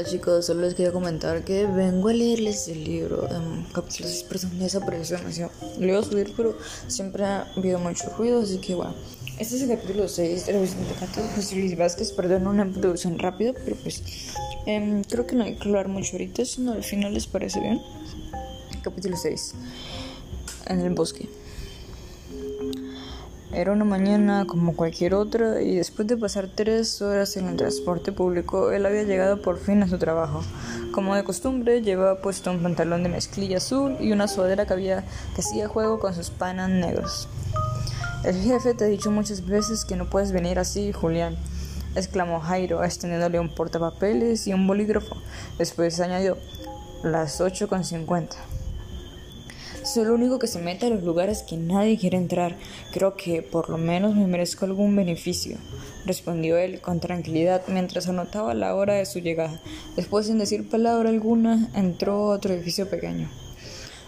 Hola chicos, solo les quería comentar que vengo a leerles el libro en capítulo 6 personas desapareció demasiado. Lo iba a subir, pero siempre ha habido mucho ruido, así que bueno. Este es el capítulo 6 de Vicente Cato José Luis Vázquez, perdón, una introducción rápida, pero pues em, creo que no hay que hablar mucho ahorita, sino al final les parece bien. Capítulo 6 En el bosque. Era una mañana como cualquier otra y después de pasar tres horas en el transporte público, él había llegado por fin a su trabajo. Como de costumbre, llevaba puesto un pantalón de mezclilla azul y una sudadera que, había, que hacía juego con sus panas negros. El jefe te ha dicho muchas veces que no puedes venir así, Julián, exclamó Jairo, extendiéndole un portapapeles y un bolígrafo. Después añadió, las ocho con cincuenta. Soy el único que se mete a los lugares que nadie quiere entrar. Creo que por lo menos me merezco algún beneficio, respondió él con tranquilidad mientras anotaba la hora de su llegada. Después, sin decir palabra alguna, entró a otro edificio pequeño.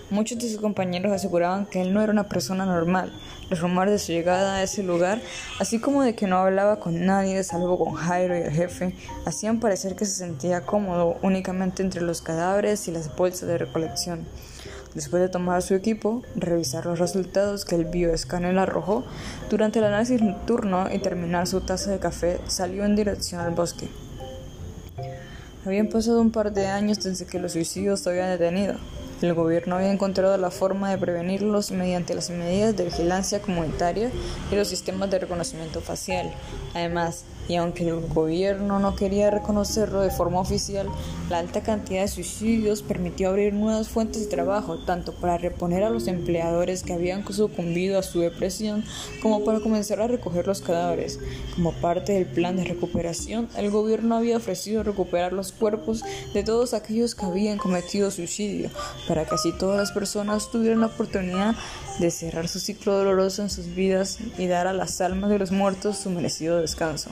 Muchos de sus compañeros aseguraban que él no era una persona normal. Los rumores de su llegada a ese lugar, así como de que no hablaba con nadie salvo con Jairo y el jefe, hacían parecer que se sentía cómodo únicamente entre los cadáveres y las bolsas de recolección. Después de tomar su equipo, revisar los resultados que el bioescáner arrojó durante el análisis nocturno y terminar su taza de café, salió en dirección al bosque. Habían pasado un par de años desde que los suicidios se habían detenido. El gobierno había encontrado la forma de prevenirlos mediante las medidas de vigilancia comunitaria y los sistemas de reconocimiento facial. Además, y aunque el gobierno no quería reconocerlo de forma oficial, la alta cantidad de suicidios permitió abrir nuevas fuentes de trabajo, tanto para reponer a los empleadores que habían sucumbido a su depresión, como para comenzar a recoger los cadáveres. Como parte del plan de recuperación, el gobierno había ofrecido recuperar los cuerpos de todos aquellos que habían cometido suicidio, para que así todas las personas tuvieran la oportunidad de cerrar su ciclo doloroso en sus vidas y dar a las almas de los muertos su merecido descanso.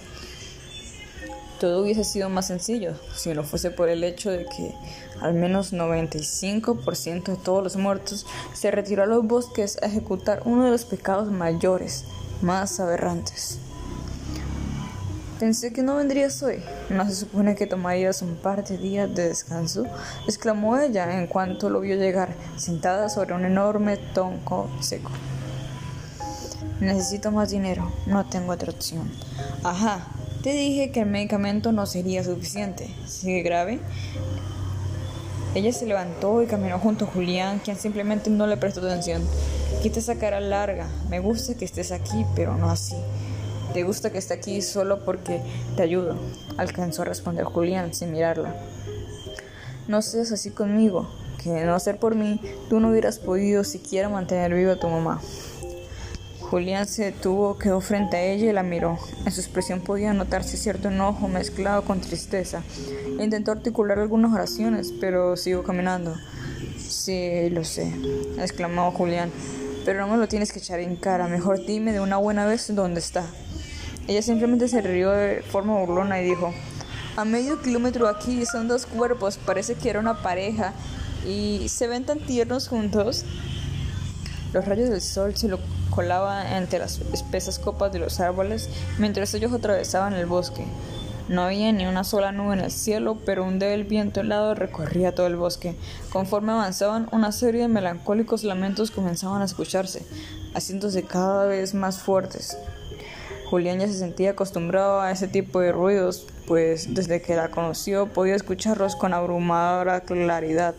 Todo hubiese sido más sencillo si no fuese por el hecho de que al menos 95% de todos los muertos se retiró a los bosques a ejecutar uno de los pecados mayores, más aberrantes. Pensé que no vendrías hoy. ¿No se supone que tomarías un par de días de descanso? exclamó ella en cuanto lo vio llegar, sentada sobre un enorme tonco seco. Necesito más dinero, no tengo otra opción. Ajá, te dije que el medicamento no sería suficiente. ¿Sigue grave? Ella se levantó y caminó junto a Julián, quien simplemente no le prestó atención. Quita esa cara larga. Me gusta que estés aquí, pero no así. Te gusta que esté aquí solo porque te ayudo, alcanzó a responder Julián sin mirarla. No seas así conmigo, que no ser por mí, tú no hubieras podido siquiera mantener viva a tu mamá. Julián se detuvo, quedó frente a ella y la miró. En su expresión podía notarse cierto enojo mezclado con tristeza. Intentó articular algunas oraciones, pero siguió caminando. Sí, lo sé, exclamó Julián, pero no me lo tienes que echar en cara. Mejor dime de una buena vez dónde está. Ella simplemente se rió de forma burlona y dijo, a medio kilómetro aquí son dos cuerpos, parece que era una pareja y se ven tan tiernos juntos. Los rayos del sol se lo colaba entre las espesas copas de los árboles mientras ellos atravesaban el bosque. No había ni una sola nube en el cielo, pero un débil viento helado recorría todo el bosque. Conforme avanzaban, una serie de melancólicos lamentos comenzaban a escucharse, haciéndose cada vez más fuertes. Julián ya se sentía acostumbrado a ese tipo de ruidos, pues desde que la conoció podía escucharlos con abrumadora claridad.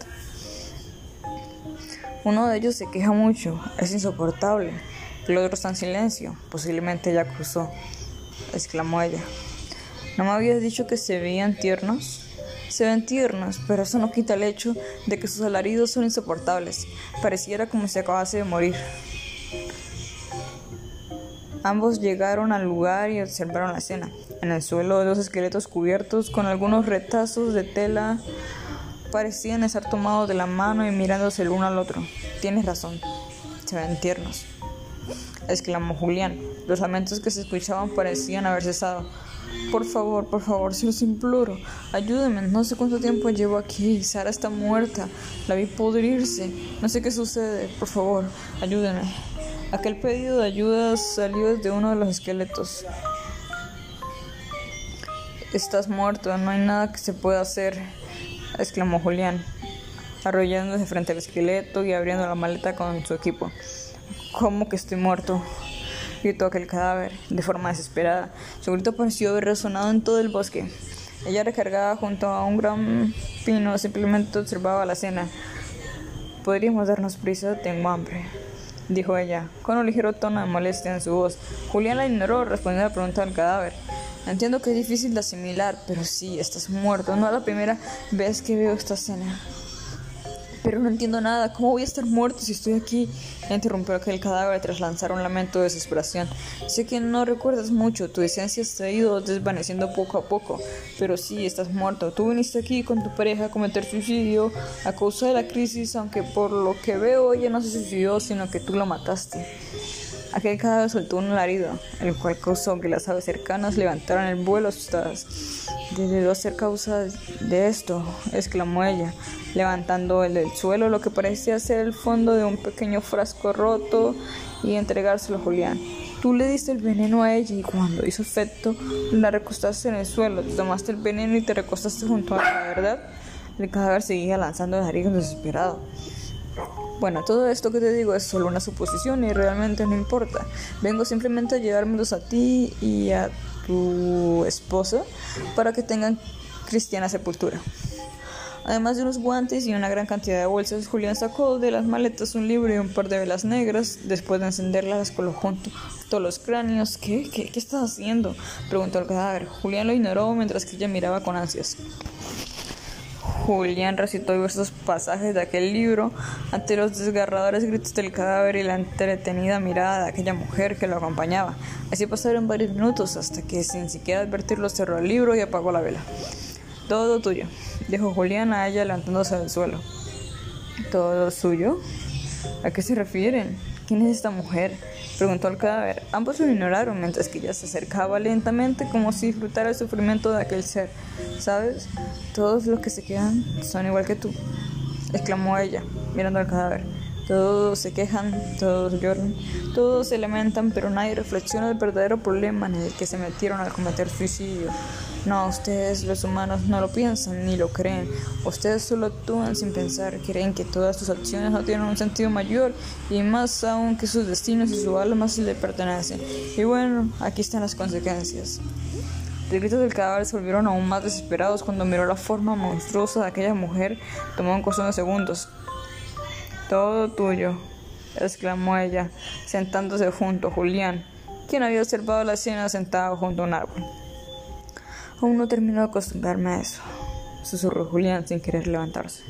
Uno de ellos se queja mucho, es insoportable. El otro está en silencio. Posiblemente ya cruzó, exclamó ella. ¿No me habías dicho que se veían tiernos? Se ven tiernos, pero eso no quita el hecho de que sus alaridos son insoportables. Pareciera como si acabase de morir. Ambos llegaron al lugar y observaron la escena. En el suelo, dos esqueletos cubiertos con algunos retazos de tela parecían estar tomados de la mano y mirándose el uno al otro. Tienes razón, se ven tiernos exclamó Julián. Los lamentos que se escuchaban parecían haber cesado. Por favor, por favor, se los imploro. Ayúdenme. No sé cuánto tiempo llevo aquí. Sara está muerta. La vi podrirse. No sé qué sucede. Por favor, ayúdenme. Aquel pedido de ayuda salió de uno de los esqueletos. Estás muerto, no hay nada que se pueda hacer, exclamó Julián, arrollándose frente al esqueleto y abriendo la maleta con su equipo. ¿Cómo que estoy muerto? gritó aquel cadáver de forma desesperada. Su grito pareció haber resonado en todo el bosque. Ella recargada junto a un gran pino simplemente observaba la cena. Podríamos darnos prisa, tengo hambre, dijo ella, con un ligero tono de molestia en su voz. Julián la ignoró, respondiendo a la pregunta del cadáver. Entiendo que es difícil de asimilar, pero sí, estás muerto. No es la primera vez que veo esta escena. Pero no entiendo nada. ¿Cómo voy a estar muerto si estoy aquí? Interrumpió aquel cadáver tras lanzar un lamento de desesperación. Sé que no recuerdas mucho, tu esencia se ha ido desvaneciendo poco a poco, pero sí, estás muerto. Tú viniste aquí con tu pareja a cometer suicidio a causa de la crisis, aunque por lo que veo ella no se suicidó, sino que tú lo mataste. Aquel cadáver soltó un alarido, el cual causó que las aves cercanas levantaran el vuelo asustadas. Debió ser causa de esto, exclamó ella, levantando el del suelo lo que parecía ser el fondo de un pequeño frasco roto y entregárselo a Julián. Tú le diste el veneno a ella y cuando hizo efecto la recostaste en el suelo, tomaste el veneno y te recostaste junto a la verdad. El cadáver seguía lanzando alaridos desesperado. Bueno, todo esto que te digo es solo una suposición y realmente no importa. Vengo simplemente a llevármelos a ti y a tu esposa para que tengan cristiana sepultura. Además de unos guantes y una gran cantidad de bolsas, Julián sacó de las maletas un libro y un par de velas negras. Después de encenderlas, las colocó junto todos los cráneos. ¿Qué? ¿Qué, qué estás haciendo? preguntó el cadáver. Julián lo ignoró mientras que ella miraba con ansias. Julián recitó diversos pasajes de aquel libro ante los desgarradores gritos del cadáver y la entretenida mirada de aquella mujer que lo acompañaba. Así pasaron varios minutos hasta que, sin siquiera advertirlo, cerró el libro y apagó la vela. Todo tuyo, dijo Julián a ella levantándose del suelo. ¿Todo suyo? ¿A qué se refieren? ¿Quién es esta mujer? preguntó el cadáver. Ambos lo ignoraron mientras que ella se acercaba lentamente como si disfrutara el sufrimiento de aquel ser. ¿Sabes? Todos los que se quedan son igual que tú, exclamó ella, mirando al cadáver. Todos se quejan, todos lloran, todos se lamentan, pero nadie reflexiona el verdadero problema en el que se metieron al cometer suicidio. No, ustedes los humanos no lo piensan ni lo creen. Ustedes solo actúan sin pensar, creen que todas sus acciones no tienen un sentido mayor y más aún que sus destinos y su alma se le pertenecen. Y bueno, aquí están las consecuencias. Los gritos del cadáver se volvieron aún más desesperados cuando miró la forma monstruosa de aquella mujer. Tomó un cuestión de segundos. Todo tuyo, exclamó ella, sentándose junto a Julián, quien había observado la escena sentado junto a un árbol. Aún no termino de acostumbrarme a eso, susurró Julián sin querer levantarse.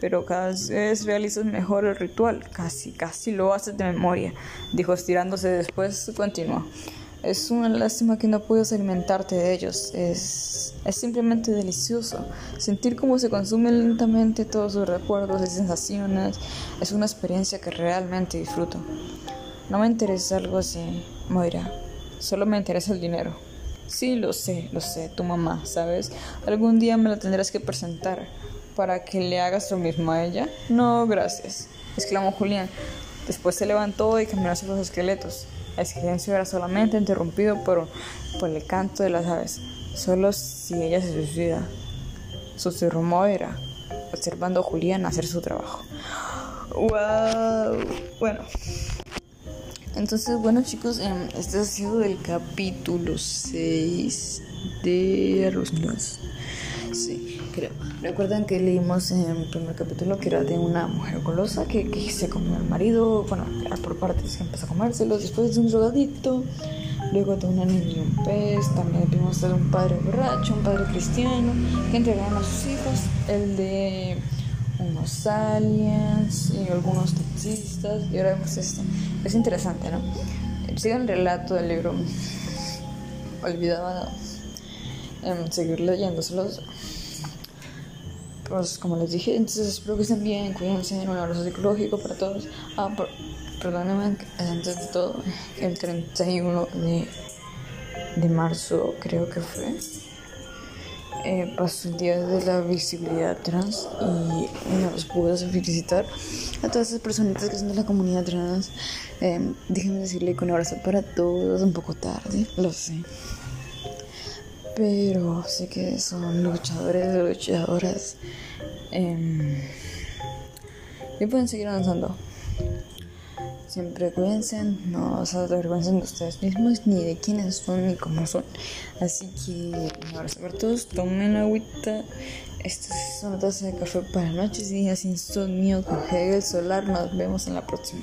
Pero cada vez realizas mejor el ritual, casi, casi lo haces de memoria, dijo estirándose. Después continuó. Es una lástima que no puedas alimentarte de ellos. Es, es simplemente delicioso. Sentir cómo se consumen lentamente todos sus recuerdos y sensaciones es una experiencia que realmente disfruto. No me interesa algo así, Moira. Solo me interesa el dinero. Sí, lo sé, lo sé, tu mamá, ¿sabes? Algún día me la tendrás que presentar para que le hagas lo mismo a ella. No, gracias, exclamó Julián. Después se levantó y caminó hacia los esqueletos. El silencio era solamente interrumpido por, por el canto de las aves. Solo si ella se suicida. Susurró Moira, observando a Julián hacer su trabajo. ¡Wow! Bueno. Entonces, bueno chicos, em, este ha sido el capítulo 6 de Arroz Sí, creo. Recuerdan que leímos en el primer capítulo que era de una mujer golosa que, se comió al marido, bueno, por partes que empezó a comérselos, después de un drogadicto, luego de una niña y un pez, también vimos de un padre borracho, un padre cristiano, que entregaron a sus hijos, el de unos aliens y algunos taxistas, y ahora vemos esto. Es interesante, ¿no? Sigan el relato del libro. Olvidaba em, seguir leyéndoselos pues como les dije, entonces espero que estén bien, cuídense, un abrazo psicológico para todos. Ah, perdónenme, antes de todo, el 31 de, de marzo creo que fue, eh, pasó el día de la visibilidad trans y no los pude felicitar a todas esas personitas que son de la comunidad trans. Eh, déjenme decirle que un abrazo para todos, un poco tarde, lo sé. Pero sé que son luchadores, luchadoras. Eh, y pueden seguir avanzando. Siempre cuídense, no se avergüencen de ustedes mismos, ni de quiénes son, ni cómo son. Así que abrazo para todos, tomen agüita. Esta es una taza de café para noches y días insomnio con Hegel Solar. Nos vemos en la próxima.